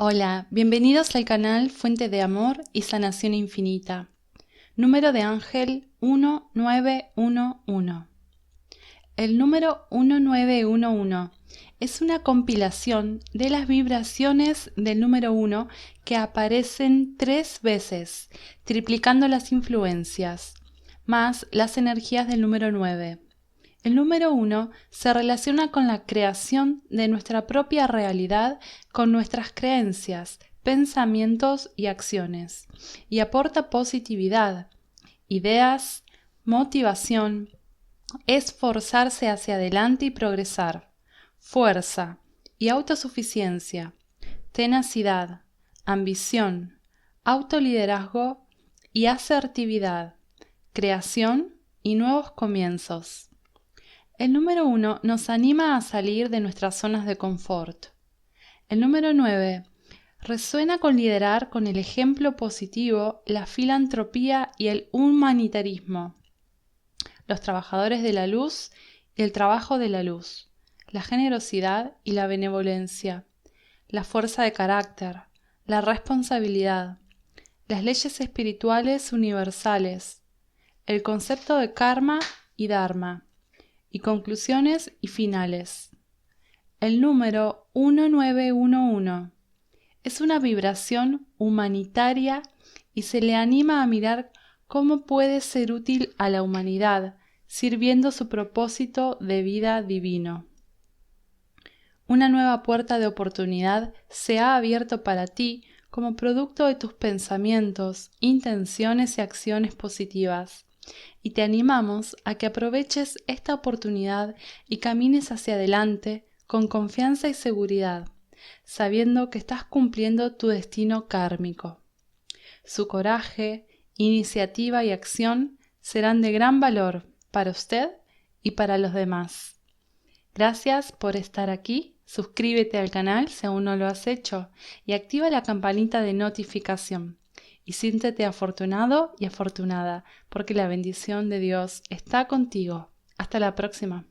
Hola, bienvenidos al canal Fuente de Amor y Sanación Infinita. Número de ángel 1911. El número 1911 es una compilación de las vibraciones del número 1 que aparecen tres veces, triplicando las influencias, más las energías del número 9. El número uno se relaciona con la creación de nuestra propia realidad con nuestras creencias, pensamientos y acciones, y aporta positividad, ideas, motivación, esforzarse hacia adelante y progresar, fuerza y autosuficiencia, tenacidad, ambición, autoliderazgo y asertividad, creación y nuevos comienzos. El número uno nos anima a salir de nuestras zonas de confort. El número nueve resuena con liderar con el ejemplo positivo, la filantropía y el humanitarismo, los trabajadores de la luz y el trabajo de la luz, la generosidad y la benevolencia, la fuerza de carácter, la responsabilidad, las leyes espirituales universales, el concepto de karma y dharma y conclusiones y finales. El número 1911 es una vibración humanitaria y se le anima a mirar cómo puede ser útil a la humanidad, sirviendo su propósito de vida divino. Una nueva puerta de oportunidad se ha abierto para ti como producto de tus pensamientos, intenciones y acciones positivas y te animamos a que aproveches esta oportunidad y camines hacia adelante con confianza y seguridad, sabiendo que estás cumpliendo tu destino kármico. Su coraje, iniciativa y acción serán de gran valor para usted y para los demás. Gracias por estar aquí. Suscríbete al canal si aún no lo has hecho y activa la campanita de notificación y siéntete afortunado y afortunada, porque la bendición de Dios está contigo. Hasta la próxima.